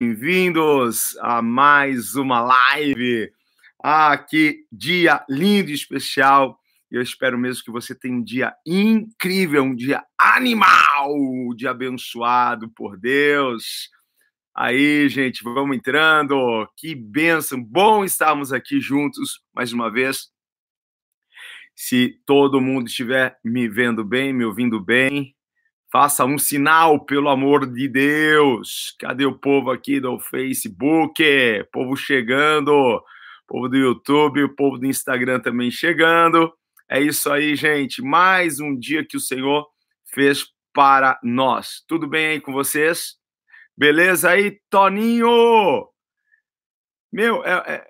Bem-vindos a mais uma live. Ah, que dia lindo e especial. Eu espero mesmo que você tenha um dia incrível, um dia animal, um dia abençoado por Deus. Aí, gente, vamos entrando. Que bênção. Bom estarmos aqui juntos mais uma vez. Se todo mundo estiver me vendo bem, me ouvindo bem, Faça um sinal, pelo amor de Deus. Cadê o povo aqui do Facebook? Povo chegando. Povo do YouTube, o povo do Instagram também chegando. É isso aí, gente. Mais um dia que o Senhor fez para nós. Tudo bem aí com vocês? Beleza aí, Toninho? Meu, é,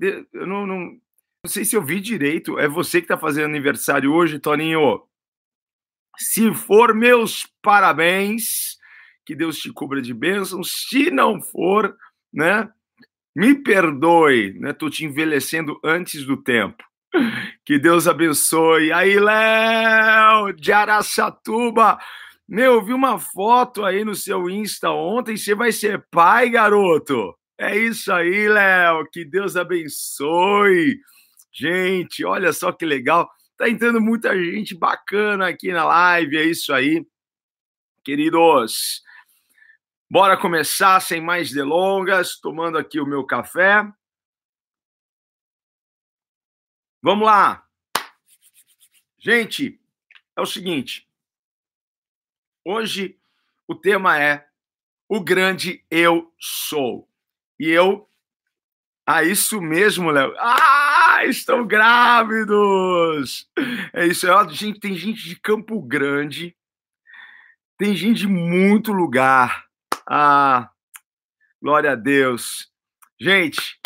é, eu não, não, não sei se eu vi direito. É você que está fazendo aniversário hoje, Toninho? Se for, meus parabéns, que Deus te cubra de bênçãos. Se não for, né, me perdoe, né, tô te envelhecendo antes do tempo. Que Deus abençoe. Aí, Léo, de Araçatuba. Meu, vi uma foto aí no seu Insta ontem. Você vai ser pai, garoto. É isso aí, Léo. Que Deus abençoe. Gente, olha só que legal. Tá entrando muita gente bacana aqui na live, é isso aí. Queridos, bora começar sem mais delongas, tomando aqui o meu café. Vamos lá. Gente, é o seguinte. Hoje o tema é o grande eu sou. E eu ah, isso mesmo, Léo. Ah, estão grávidos! É isso, é, gente, tem gente de Campo Grande, tem gente de muito lugar. Ah, glória a Deus. Gente,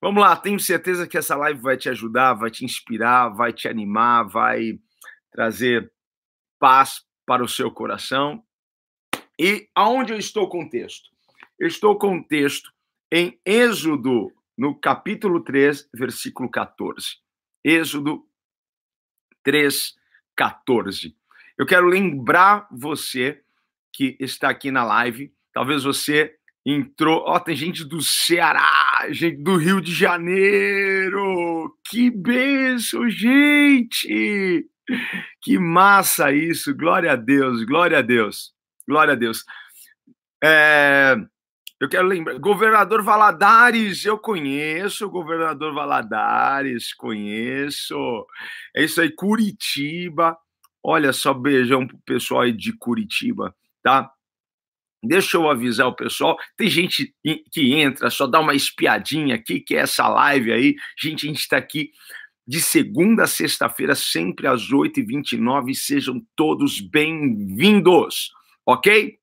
vamos lá, tenho certeza que essa live vai te ajudar, vai te inspirar, vai te animar, vai trazer paz para o seu coração. E aonde eu estou com o texto? Eu estou com o texto em Êxodo no capítulo 3, versículo 14. Êxodo 3, 14. Eu quero lembrar você que está aqui na live, talvez você entrou, ó, oh, tem gente do Ceará, gente do Rio de Janeiro. Que benção, gente! Que massa isso! Glória a Deus, glória a Deus, glória a Deus. É, eu quero lembrar, governador Valadares, eu conheço, governador Valadares, conheço. É isso aí, Curitiba. Olha só, beijão pro pessoal aí de Curitiba, tá? Deixa eu avisar o pessoal. Tem gente que entra, só dá uma espiadinha aqui, que é essa live aí. Gente, a gente está aqui de segunda a sexta-feira, sempre às 8h29. Sejam todos bem-vindos, ok?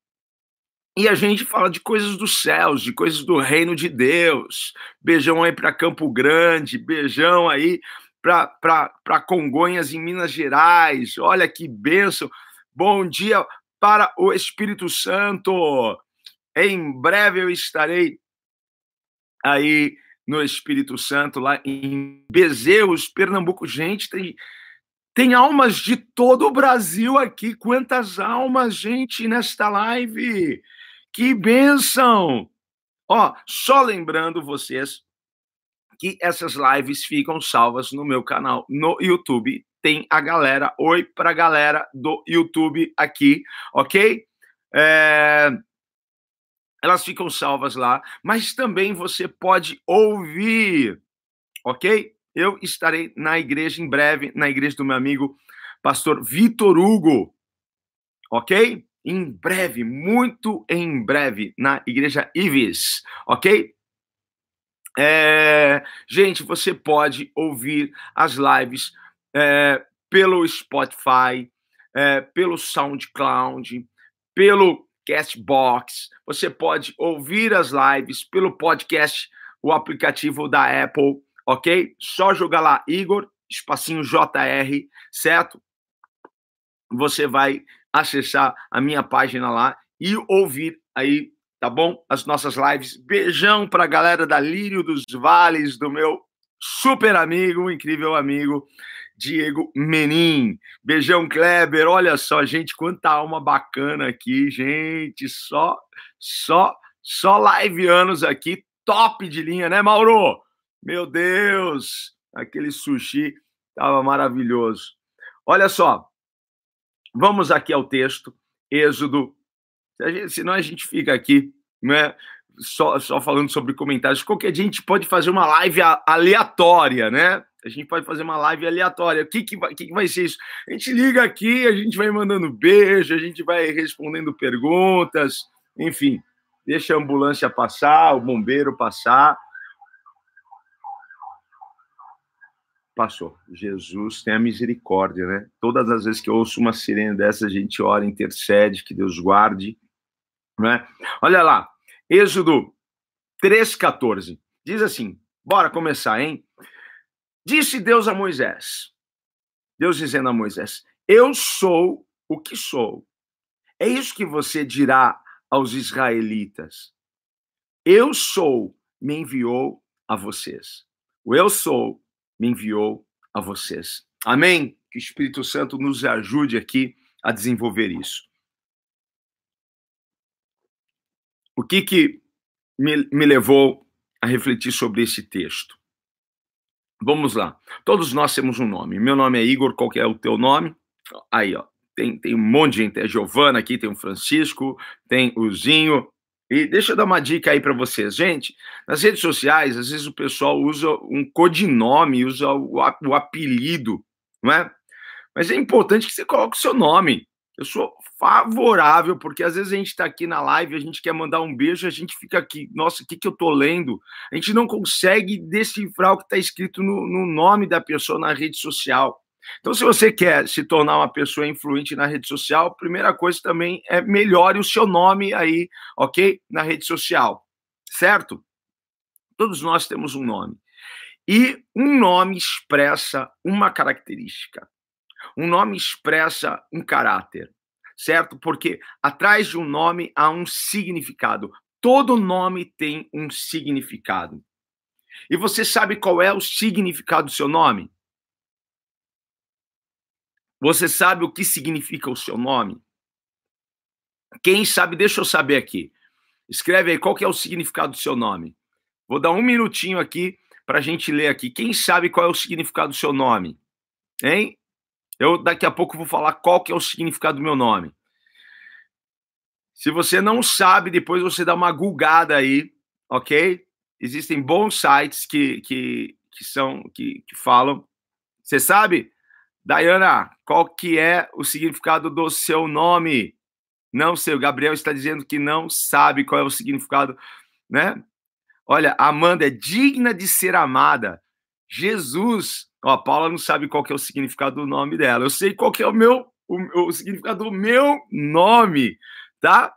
E a gente fala de coisas dos céus, de coisas do reino de Deus. Beijão aí para Campo Grande, beijão aí para Congonhas, em Minas Gerais. Olha que benção. Bom dia para o Espírito Santo. Em breve eu estarei aí no Espírito Santo, lá em Bezeus, Pernambuco. Gente, tem, tem almas de todo o Brasil aqui. Quantas almas, gente, nesta live? Que benção! Ó, só lembrando vocês que essas lives ficam salvas no meu canal no YouTube. Tem a galera, oi para a galera do YouTube aqui, ok? É... Elas ficam salvas lá, mas também você pode ouvir, ok? Eu estarei na igreja em breve, na igreja do meu amigo pastor Vitor Hugo, ok? Em breve, muito em breve, na Igreja Ives, ok? É, gente, você pode ouvir as lives é, pelo Spotify, é, pelo SoundCloud, pelo Castbox. Você pode ouvir as lives pelo podcast, o aplicativo da Apple, ok? Só jogar lá Igor, espacinho JR, certo? Você vai acessar a minha página lá e ouvir aí, tá bom? As nossas lives. Beijão para a galera da Lírio dos Vales, do meu super amigo, incrível amigo, Diego Menin. Beijão, Kleber. Olha só, gente, quanta alma bacana aqui, gente. Só, só Só live anos aqui, top de linha, né, Mauro? Meu Deus, aquele sushi tava maravilhoso. Olha só, vamos aqui ao texto, Êxodo. senão a gente fica aqui, né? Só, só falando sobre comentários. Qualquer dia a gente pode fazer uma live aleatória, né? A gente pode fazer uma live aleatória. O que, que, vai, que, que vai ser isso? A gente liga aqui, a gente vai mandando beijo, a gente vai respondendo perguntas, enfim, deixa a ambulância passar, o bombeiro passar. Passou. Jesus tem a misericórdia, né? Todas as vezes que eu ouço uma sirene dessa, a gente ora, intercede, que Deus guarde. Né? Olha lá, Êxodo 3,14. Diz assim: bora começar, hein? Disse Deus a Moisés, Deus dizendo a Moisés: Eu sou o que sou. É isso que você dirá aos israelitas. Eu sou, me enviou a vocês. O eu sou me enviou a vocês. Amém? Que o Espírito Santo nos ajude aqui a desenvolver isso. O que que me, me levou a refletir sobre esse texto? Vamos lá. Todos nós temos um nome. Meu nome é Igor, qual é o teu nome? Aí, ó. Tem, tem um monte de gente. É Giovana aqui, tem o Francisco, tem o Zinho. E deixa eu dar uma dica aí para vocês. Gente, nas redes sociais, às vezes o pessoal usa um codinome, usa o, apelido, não é? Mas é importante que você coloque o seu nome. Eu sou favorável, porque às vezes a gente está aqui na live, a gente quer mandar um beijo, a gente fica aqui, nossa, o que, que eu estou lendo? A gente não consegue decifrar o que está escrito no, no nome da pessoa na rede social. Então, se você quer se tornar uma pessoa influente na rede social, primeira coisa também é melhore o seu nome aí, ok? Na rede social, certo? Todos nós temos um nome. E um nome expressa uma característica. Um nome expressa um caráter, certo? Porque atrás de um nome há um significado. Todo nome tem um significado. E você sabe qual é o significado do seu nome? Você sabe o que significa o seu nome? Quem sabe, deixa eu saber aqui. Escreve aí qual que é o significado do seu nome. Vou dar um minutinho aqui para a gente ler aqui. Quem sabe qual é o significado do seu nome? Hein? Eu daqui a pouco vou falar qual que é o significado do meu nome. Se você não sabe, depois você dá uma gulgada aí, ok? Existem bons sites que, que, que são que, que falam. Você sabe, Dayana, qual que é o significado do seu nome? Não sei, o Gabriel está dizendo que não sabe qual é o significado, né? Olha, Amanda é digna de ser amada. Jesus Ó, a Paula não sabe qual que é o significado do nome dela. Eu sei qual que é o meu o, o significado do meu nome, tá?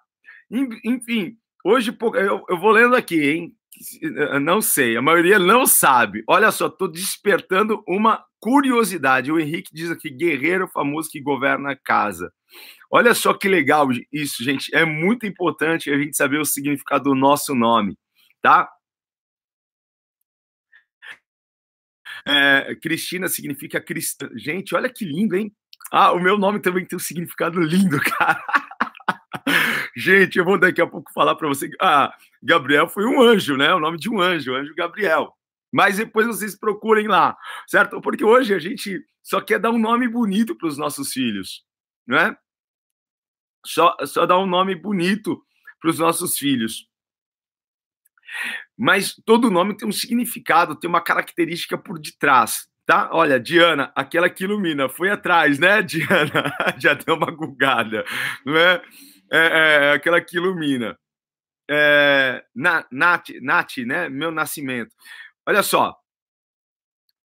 Enfim, hoje eu, eu vou lendo aqui, hein? Não sei, a maioria não sabe. Olha só, estou despertando uma curiosidade. O Henrique diz aqui: guerreiro famoso que governa a casa. Olha só que legal isso, gente. É muito importante a gente saber o significado do nosso nome, tá? É, Cristina significa cristã. Gente, olha que lindo, hein? Ah, o meu nome também tem um significado lindo, cara. Gente, eu vou daqui a pouco falar para você. Ah, Gabriel foi um anjo, né? O nome de um anjo, anjo Gabriel. Mas depois vocês procurem lá, certo? Porque hoje a gente só quer dar um nome bonito para os nossos filhos, né? Só, só dar um nome bonito para os nossos filhos. Mas todo nome tem um significado, tem uma característica por detrás, tá? Olha, Diana, aquela que ilumina, foi atrás, né, Diana? Já deu uma gugada, não é? é, é aquela que ilumina. É, Nath, Nath, né? Meu nascimento. Olha só.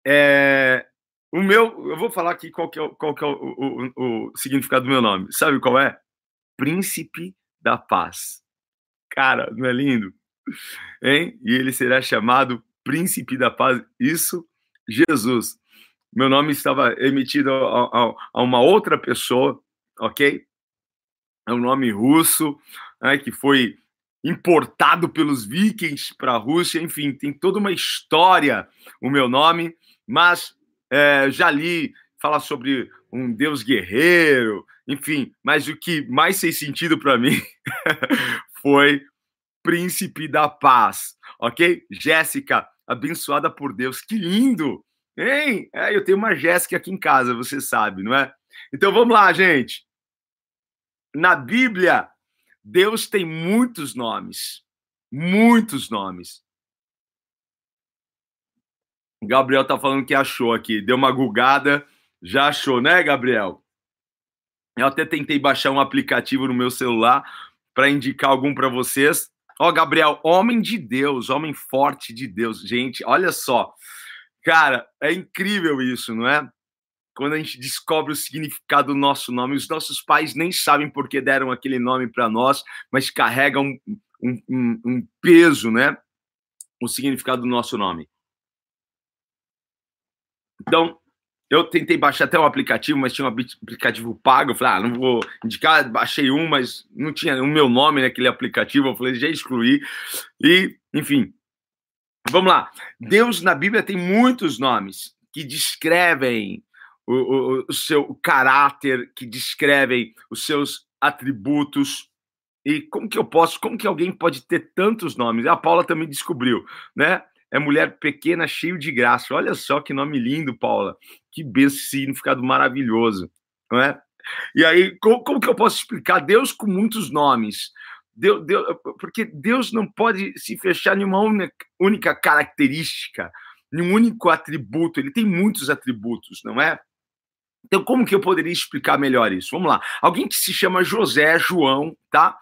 É, o meu, eu vou falar aqui qual que é, qual que é o, o, o significado do meu nome. Sabe qual é? Príncipe da Paz. Cara, não é lindo? hein? E ele será chamado Príncipe da Paz. Isso, Jesus. Meu nome estava emitido a, a, a uma outra pessoa, ok? É um nome russo, né, que foi importado pelos vikings para a Rússia. Enfim, tem toda uma história o meu nome, mas é, já li falar sobre um deus guerreiro, enfim, mas o que mais fez sentido para mim foi príncipe da paz, ok? Jéssica, abençoada por Deus, que lindo! Hein? É, eu tenho uma Jéssica aqui em casa, você sabe, não é? Então vamos lá, gente. Na Bíblia, Deus tem muitos nomes. Muitos nomes. Gabriel tá falando que achou aqui, deu uma gugada, já achou, né, Gabriel? Eu até tentei baixar um aplicativo no meu celular para indicar algum para vocês. Ó, Gabriel, homem de Deus, homem forte de Deus. Gente, olha só. Cara, é incrível isso, não é? Quando a gente descobre o significado do nosso nome, os nossos pais nem sabem por que deram aquele nome para nós, mas carregam um, um, um peso, né? O significado do nosso nome. Então, eu tentei baixar até um aplicativo, mas tinha um aplicativo pago. Eu falei, ah, não vou indicar. Baixei um, mas não tinha o meu nome naquele aplicativo. Eu falei, já excluí. E, enfim, vamos lá. Deus na Bíblia tem muitos nomes que descrevem o, o, o seu caráter, que descrevem os seus atributos. E como que eu posso, como que alguém pode ter tantos nomes? A Paula também descobriu, né? é mulher pequena, cheio de graça. Olha só que nome lindo, Paula. Que significado maravilhoso, não é? E aí, como, como, que eu posso explicar Deus com muitos nomes? Deus, Deus, porque Deus não pode se fechar em uma única, única característica, em um único atributo. Ele tem muitos atributos, não é? Então, como que eu poderia explicar melhor isso? Vamos lá. Alguém que se chama José, João, tá?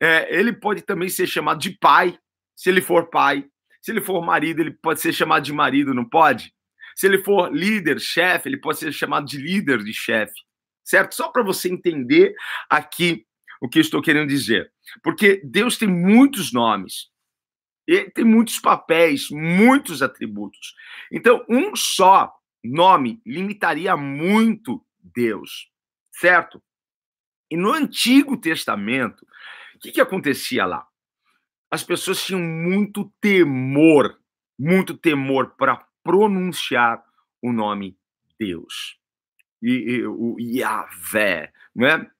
É, ele pode também ser chamado de pai, se ele for pai. Se ele for marido, ele pode ser chamado de marido, não pode? Se ele for líder, chefe, ele pode ser chamado de líder de chefe, certo? Só para você entender aqui o que eu estou querendo dizer. Porque Deus tem muitos nomes, ele tem muitos papéis, muitos atributos. Então, um só nome limitaria muito Deus, certo? E no Antigo Testamento, o que, que acontecia lá? as pessoas tinham muito temor, muito temor para pronunciar o nome Deus. E, e o Yahvé, não é?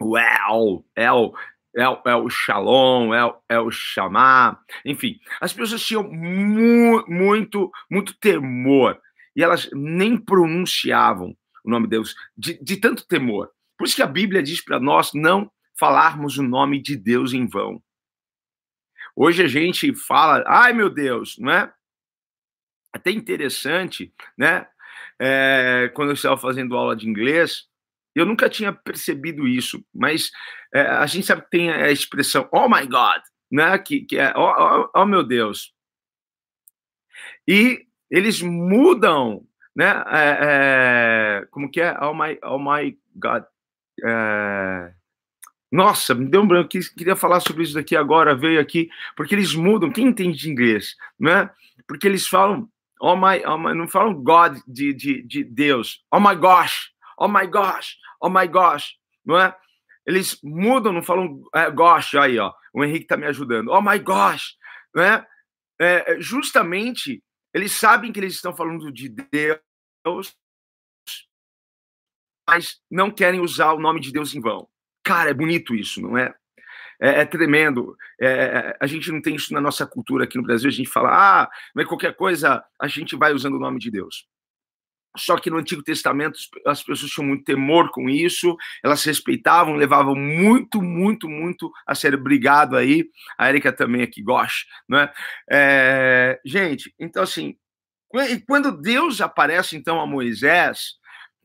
O El, El, El, El Shalom, El, El Shamá, enfim, as pessoas tinham mu muito, muito temor e elas nem pronunciavam o nome de Deus de, de tanto temor. Por isso que a Bíblia diz para nós não falarmos o nome de Deus em vão. Hoje a gente fala, ai meu Deus, não é? Até interessante, né? É, quando eu estava fazendo aula de inglês, eu nunca tinha percebido isso, mas é, a gente sabe que tem a expressão oh my God, né? Que, que é oh, oh, oh meu Deus. E eles mudam, né? É, é, como que é? Oh my, oh my God. É, nossa, me deu um branco, queria falar sobre isso daqui agora, veio aqui, porque eles mudam, quem entende de inglês, né? Porque eles falam, oh my, oh my não falam God de, de, de Deus, oh my gosh, oh my gosh, oh my gosh, não é? Eles mudam, não falam é, gosh, aí ó, o Henrique tá me ajudando, oh my gosh, né? É, justamente, eles sabem que eles estão falando de Deus, mas não querem usar o nome de Deus em vão. Cara, é bonito isso, não é? É, é tremendo. É, é, a gente não tem isso na nossa cultura aqui no Brasil. A gente fala, ah, mas qualquer coisa a gente vai usando o nome de Deus. Só que no Antigo Testamento as pessoas tinham muito temor com isso, elas respeitavam, levavam muito, muito, muito a ser obrigado aí. A Erika também aqui gosta, não é? é? Gente, então assim, quando Deus aparece então a Moisés,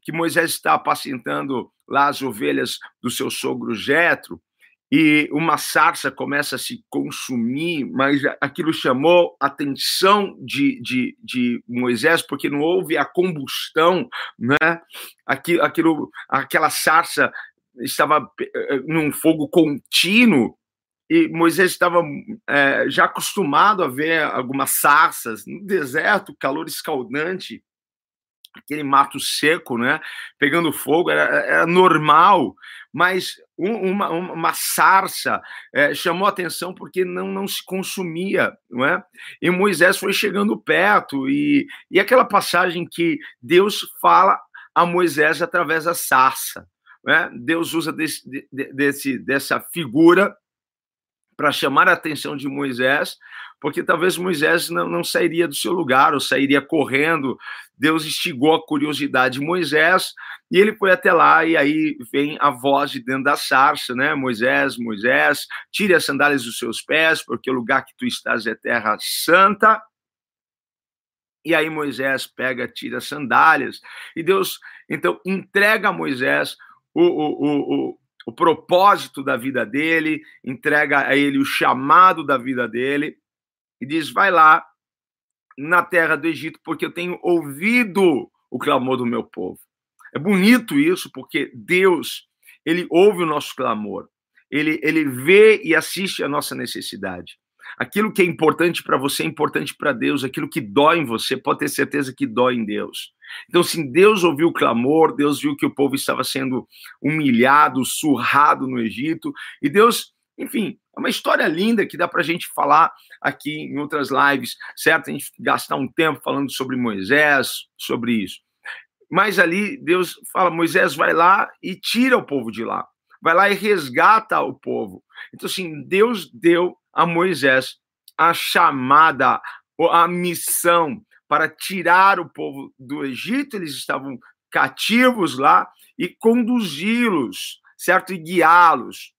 que Moisés está apacentando lá as ovelhas do seu sogro Jetro, e uma sarça começa a se consumir, mas aquilo chamou a atenção de, de, de Moisés, porque não houve a combustão, né? Aquilo, aquilo, aquela sarça estava eh, num fogo contínuo, e Moisés estava é, já acostumado a ver algumas sarças no deserto, calor escaldante, aquele mato seco, né, pegando fogo, era, era normal, mas um, uma, uma sarça é, chamou atenção porque não, não se consumia, não é? E Moisés foi chegando perto, e, e aquela passagem que Deus fala a Moisés através da sarça, né? Deus usa desse, desse, dessa figura para chamar a atenção de Moisés, porque talvez Moisés não, não sairia do seu lugar ou sairia correndo. Deus instigou a curiosidade de Moisés e ele foi até lá, e aí vem a voz de dentro da sarça, né? Moisés, Moisés, tire as sandálias dos seus pés, porque o lugar que tu estás é terra santa. E aí Moisés pega, tira as sandálias, e Deus, então, entrega a Moisés o, o, o, o propósito da vida dele, entrega a ele o chamado da vida dele, e diz: vai lá na terra do Egito, porque eu tenho ouvido o clamor do meu povo. É bonito isso, porque Deus, ele ouve o nosso clamor, ele, ele vê e assiste a nossa necessidade. Aquilo que é importante para você é importante para Deus, aquilo que dói em você, pode ter certeza que dói em Deus. Então, sim, Deus ouviu o clamor, Deus viu que o povo estava sendo humilhado, surrado no Egito, e Deus, enfim, é uma história linda que dá para a gente falar aqui em outras lives, certo? A gente gastar um tempo falando sobre Moisés, sobre isso. Mas ali Deus fala: Moisés, vai lá e tira o povo de lá. Vai lá e resgata o povo. Então, assim, Deus deu a Moisés a chamada, a missão para tirar o povo do Egito. Eles estavam cativos lá e conduzi-los, certo? E guiá-los.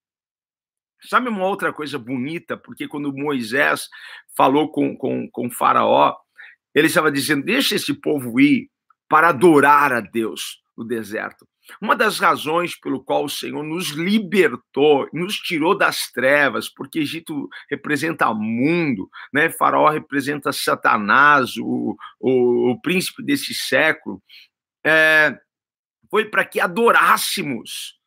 Sabe uma outra coisa bonita? Porque quando Moisés falou com, com, com Faraó, ele estava dizendo: deixa esse povo ir para adorar a Deus no deserto. Uma das razões pelo qual o Senhor nos libertou, nos tirou das trevas, porque Egito representa mundo, né? Faraó representa Satanás, o, o, o príncipe desse século, é, foi para que adorássemos.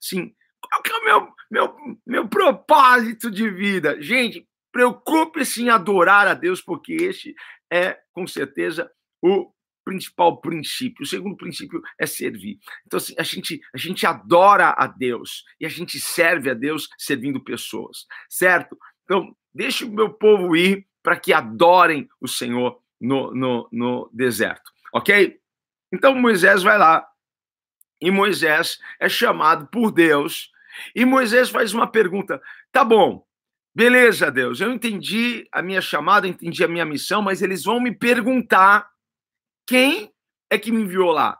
Sim, qual que é o meu, meu, meu propósito de vida? Gente, preocupe-se em adorar a Deus, porque este é, com certeza, o principal princípio. O segundo princípio é servir. Então, assim, a gente, a gente adora a Deus e a gente serve a Deus servindo pessoas, certo? Então, deixe o meu povo ir para que adorem o Senhor no, no, no deserto, ok? Então, Moisés vai lá e Moisés é chamado por Deus e Moisés faz uma pergunta: tá bom, beleza, Deus, eu entendi a minha chamada, entendi a minha missão, mas eles vão me perguntar quem é que me enviou lá?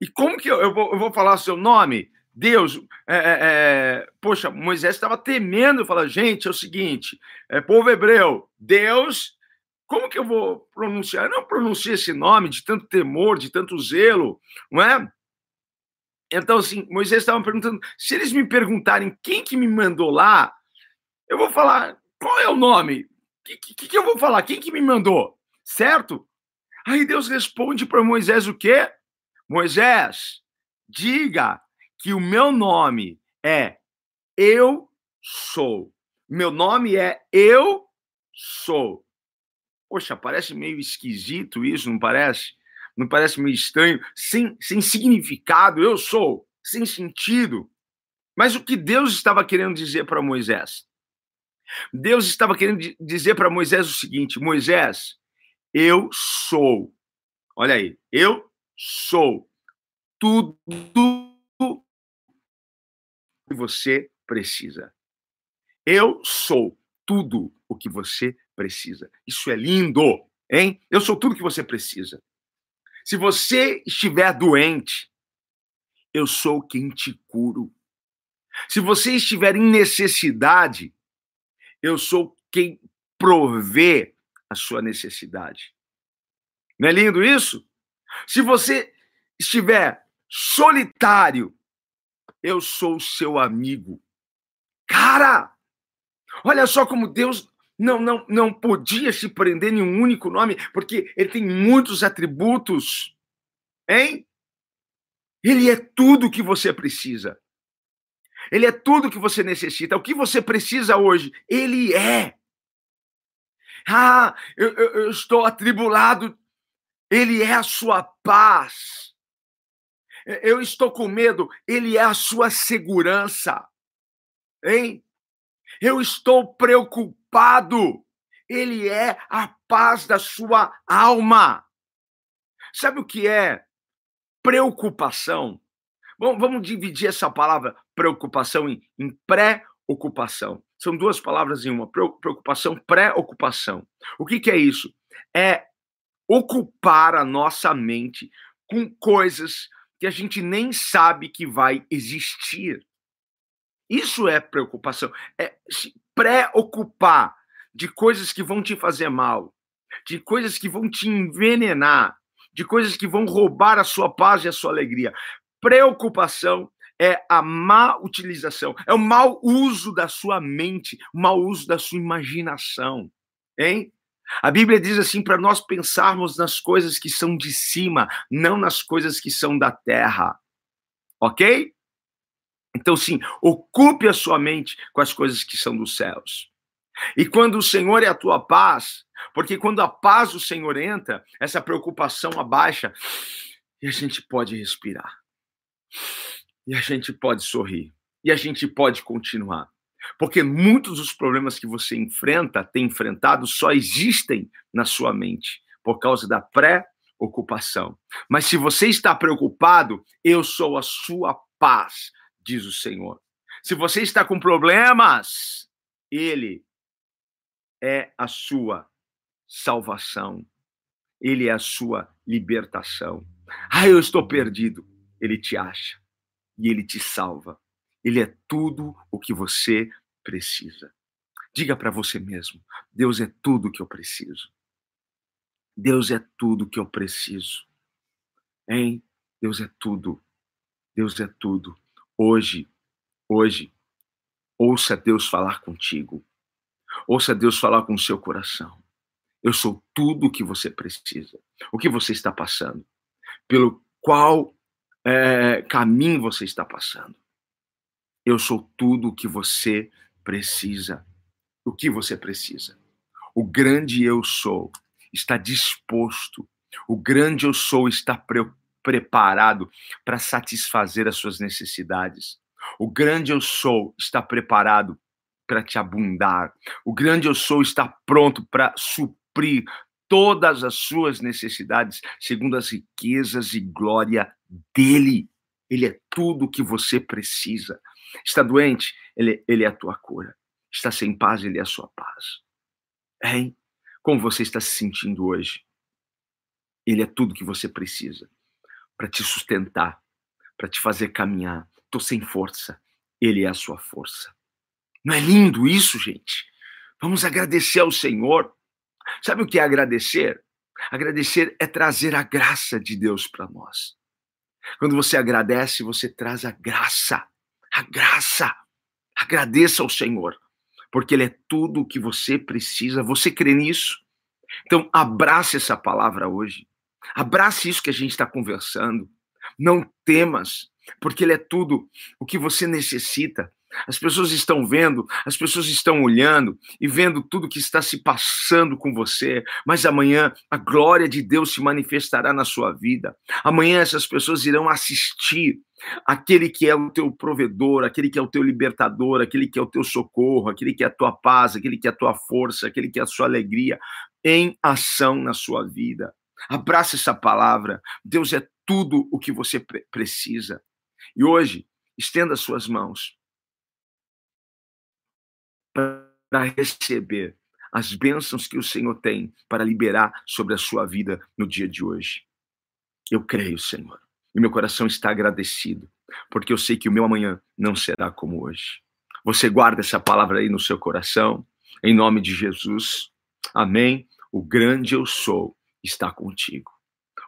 E como que eu, eu, vou, eu vou falar seu nome? Deus, é, é, é poxa, Moisés estava temendo, falar, gente, é o seguinte, é, povo hebreu, Deus, como que eu vou pronunciar? Eu não pronuncio esse nome de tanto temor, de tanto zelo, não é? Então, assim, Moisés estava perguntando, se eles me perguntarem quem que me mandou lá, eu vou falar, qual é o nome? O que, que, que eu vou falar? Quem que me mandou? Certo? Aí Deus responde para Moisés o quê? Moisés, diga que o meu nome é Eu Sou. Meu nome é Eu Sou. Poxa, parece meio esquisito isso, não parece? Não parece meio estranho? Sem, sem significado, eu sou, sem sentido. Mas o que Deus estava querendo dizer para Moisés? Deus estava querendo dizer para Moisés o seguinte: Moisés, eu sou. Olha aí, eu sou tudo que você precisa. Eu sou tudo o que você precisa. Isso é lindo, hein? Eu sou tudo que você precisa. Se você estiver doente, eu sou quem te curo. Se você estiver em necessidade, eu sou quem provê a sua necessidade. Não é lindo isso? Se você estiver solitário, eu sou seu amigo. Cara, olha só como Deus não, não, não podia se prender em um único nome, porque ele tem muitos atributos. Hein? Ele é tudo que você precisa. Ele é tudo que você necessita. O que você precisa hoje, ele é. Ah, eu, eu, eu estou atribulado. Ele é a sua paz. Eu estou com medo. Ele é a sua segurança. Hein? Eu estou preocupado. Ele é a paz da sua alma. Sabe o que é preocupação? Bom, vamos dividir essa palavra preocupação em, em pré pré-ocupação. São duas palavras em uma: preocupação, pré-ocupação. O que, que é isso? É ocupar a nossa mente com coisas que a gente nem sabe que vai existir. Isso é preocupação. É se preocupar de coisas que vão te fazer mal, de coisas que vão te envenenar, de coisas que vão roubar a sua paz e a sua alegria. Preocupação é a má utilização, é o mau uso da sua mente, o mau uso da sua imaginação, hein? A Bíblia diz assim para nós pensarmos nas coisas que são de cima, não nas coisas que são da terra. OK? Então, sim, ocupe a sua mente com as coisas que são dos céus. E quando o Senhor é a tua paz, porque quando a paz do Senhor entra, essa preocupação abaixa e a gente pode respirar. E a gente pode sorrir. E a gente pode continuar. Porque muitos dos problemas que você enfrenta, tem enfrentado, só existem na sua mente por causa da pré-ocupação. Mas se você está preocupado, eu sou a sua paz, diz o Senhor. Se você está com problemas, ele é a sua salvação. Ele é a sua libertação. Ah, eu estou perdido. Ele te acha e ele te salva. Ele é tudo o que você precisa. Diga para você mesmo: Deus é tudo que eu preciso. Deus é tudo que eu preciso. Hein? Deus é tudo. Deus é tudo. Hoje, hoje, ouça Deus falar contigo. Ouça Deus falar com o seu coração. Eu sou tudo o que você precisa. O que você está passando? Pelo qual é, caminho você está passando? Eu sou tudo o que você precisa. O que você precisa? O grande eu sou está disposto. O grande eu sou está pre preparado para satisfazer as suas necessidades. O grande eu sou está preparado para te abundar. O grande eu sou está pronto para suprir todas as suas necessidades segundo as riquezas e glória dele. Ele é tudo o que você precisa. Está doente? Ele, ele é a tua cura. Está sem paz? Ele é a sua paz. Hein? Como você está se sentindo hoje? Ele é tudo que você precisa para te sustentar, para te fazer caminhar. Estou sem força. Ele é a sua força. Não é lindo isso, gente? Vamos agradecer ao Senhor. Sabe o que é agradecer? Agradecer é trazer a graça de Deus para nós. Quando você agradece, você traz a graça a graça. Agradeça ao Senhor, porque Ele é tudo o que você precisa. Você crê nisso? Então, abrace essa palavra hoje. Abrace isso que a gente está conversando. Não temas, porque Ele é tudo o que você necessita. As pessoas estão vendo, as pessoas estão olhando e vendo tudo que está se passando com você, mas amanhã a glória de Deus se manifestará na sua vida. Amanhã essas pessoas irão assistir aquele que é o teu provedor, aquele que é o teu libertador, aquele que é o teu socorro, aquele que é a tua paz, aquele que é a tua força, aquele que é a sua alegria em ação na sua vida. Abraça essa palavra. Deus é tudo o que você precisa. E hoje, estenda suas mãos para receber as bênçãos que o Senhor tem para liberar sobre a sua vida no dia de hoje. Eu creio, Senhor, e meu coração está agradecido, porque eu sei que o meu amanhã não será como hoje. Você guarda essa palavra aí no seu coração, em nome de Jesus. Amém. O grande eu sou está contigo.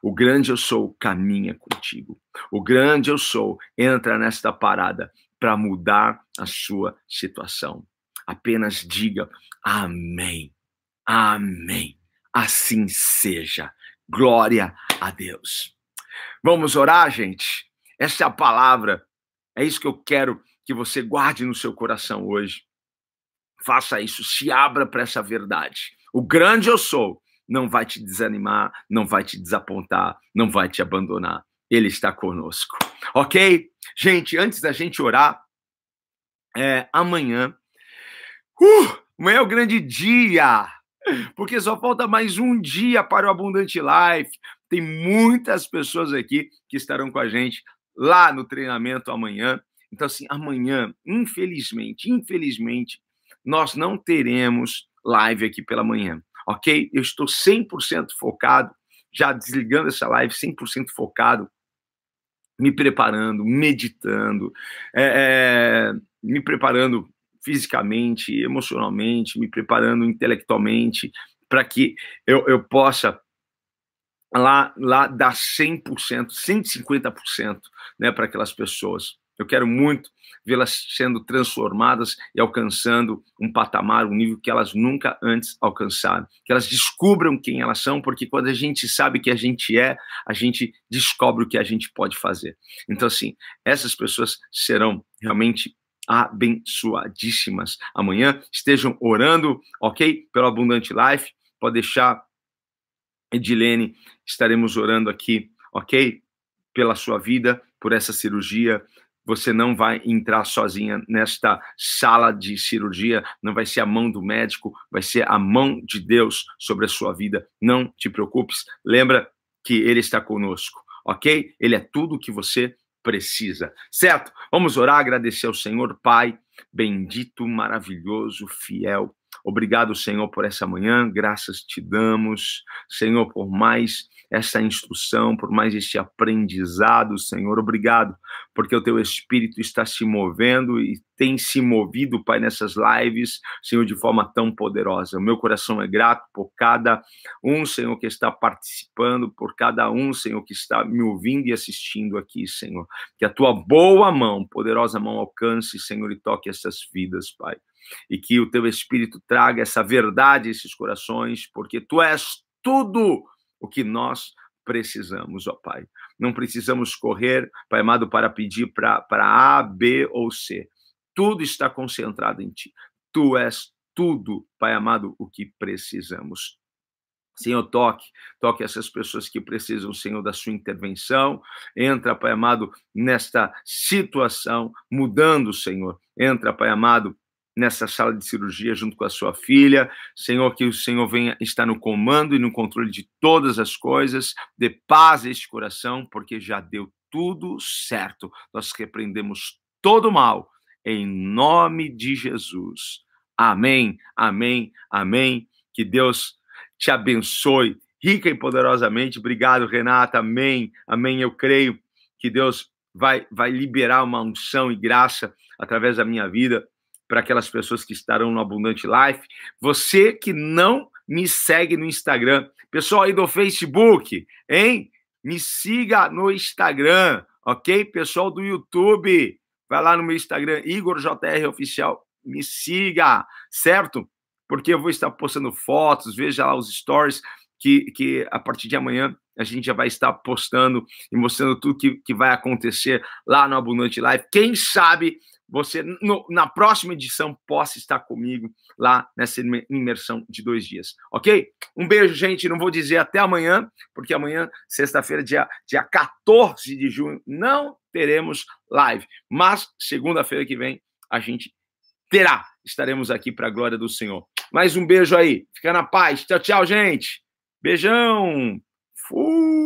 O grande eu sou caminha contigo. O grande eu sou entra nesta parada para mudar a sua situação. Apenas diga amém. Amém. Assim seja. Glória a Deus. Vamos orar, gente? Essa é a palavra. É isso que eu quero que você guarde no seu coração hoje. Faça isso, se abra para essa verdade. O grande eu sou não vai te desanimar, não vai te desapontar, não vai te abandonar. Ele está conosco. Ok? Gente, antes da gente orar, é, amanhã Uh, amanhã é o grande dia, porque só falta mais um dia para o Abundante Life. Tem muitas pessoas aqui que estarão com a gente lá no treinamento amanhã. Então, assim, amanhã, infelizmente, infelizmente, nós não teremos live aqui pela manhã, ok? Eu estou 100% focado, já desligando essa live, 100% focado, me preparando, meditando, é, é, me preparando fisicamente, emocionalmente, me preparando intelectualmente, para que eu, eu possa lá, lá dar 100%, 150% né, para aquelas pessoas. Eu quero muito vê-las sendo transformadas e alcançando um patamar, um nível que elas nunca antes alcançaram. Que elas descubram quem elas são, porque quando a gente sabe que a gente é, a gente descobre o que a gente pode fazer. Então, assim, essas pessoas serão realmente abençoadíssimas amanhã. Estejam orando, ok? Pelo Abundante Life. Pode deixar, Edilene, estaremos orando aqui, ok? Pela sua vida, por essa cirurgia. Você não vai entrar sozinha nesta sala de cirurgia, não vai ser a mão do médico, vai ser a mão de Deus sobre a sua vida. Não te preocupes, lembra que Ele está conosco, ok? Ele é tudo que você precisa, certo? Vamos orar, agradecer ao Senhor, Pai, bendito, maravilhoso, fiel. Obrigado, Senhor, por essa manhã, graças te damos, Senhor, por mais essa instrução, por mais este aprendizado, Senhor. Obrigado, porque o teu Espírito está se movendo e tem se movido, Pai, nessas lives, Senhor, de forma tão poderosa. O meu coração é grato por cada um, Senhor, que está participando, por cada um, Senhor, que está me ouvindo e assistindo aqui, Senhor. Que a tua boa mão, poderosa mão, alcance, Senhor, e toque essas vidas, Pai. E que o teu Espírito traga essa verdade a esses corações, porque tu és tudo o que nós precisamos, ó Pai. Não precisamos correr, Pai amado, para pedir para A, B ou C. Tudo está concentrado em Ti. Tu és tudo, Pai amado, o que precisamos. Senhor, toque, toque essas pessoas que precisam, Senhor, da sua intervenção. Entra, Pai amado, nesta situação, mudando, Senhor. Entra, Pai amado, nessa sala de cirurgia junto com a sua filha. Senhor, que o Senhor venha estar no comando e no controle de todas as coisas. Dê paz a este coração, porque já deu tudo certo. Nós repreendemos todo mal em nome de Jesus. Amém, amém, amém. Que Deus te abençoe rica e poderosamente. Obrigado, Renata. Amém, amém. Eu creio que Deus vai, vai liberar uma unção e graça através da minha vida para aquelas pessoas que estarão no Abundante Life. Você que não me segue no Instagram, pessoal aí do Facebook, hein? Me siga no Instagram, ok? Pessoal do YouTube, vai lá no meu Instagram, Igor JR Oficial, me siga, certo? Porque eu vou estar postando fotos, veja lá os stories, que, que a partir de amanhã a gente já vai estar postando e mostrando tudo que, que vai acontecer lá no Abundante Life. Quem sabe você, no, na próxima edição, possa estar comigo lá nessa imersão de dois dias, ok? Um beijo, gente. Não vou dizer até amanhã, porque amanhã, sexta-feira, dia, dia 14 de junho, não teremos live. Mas segunda-feira que vem, a gente terá. Estaremos aqui para a glória do Senhor. Mais um beijo aí. Fica na paz. Tchau, tchau, gente. Beijão. Fui.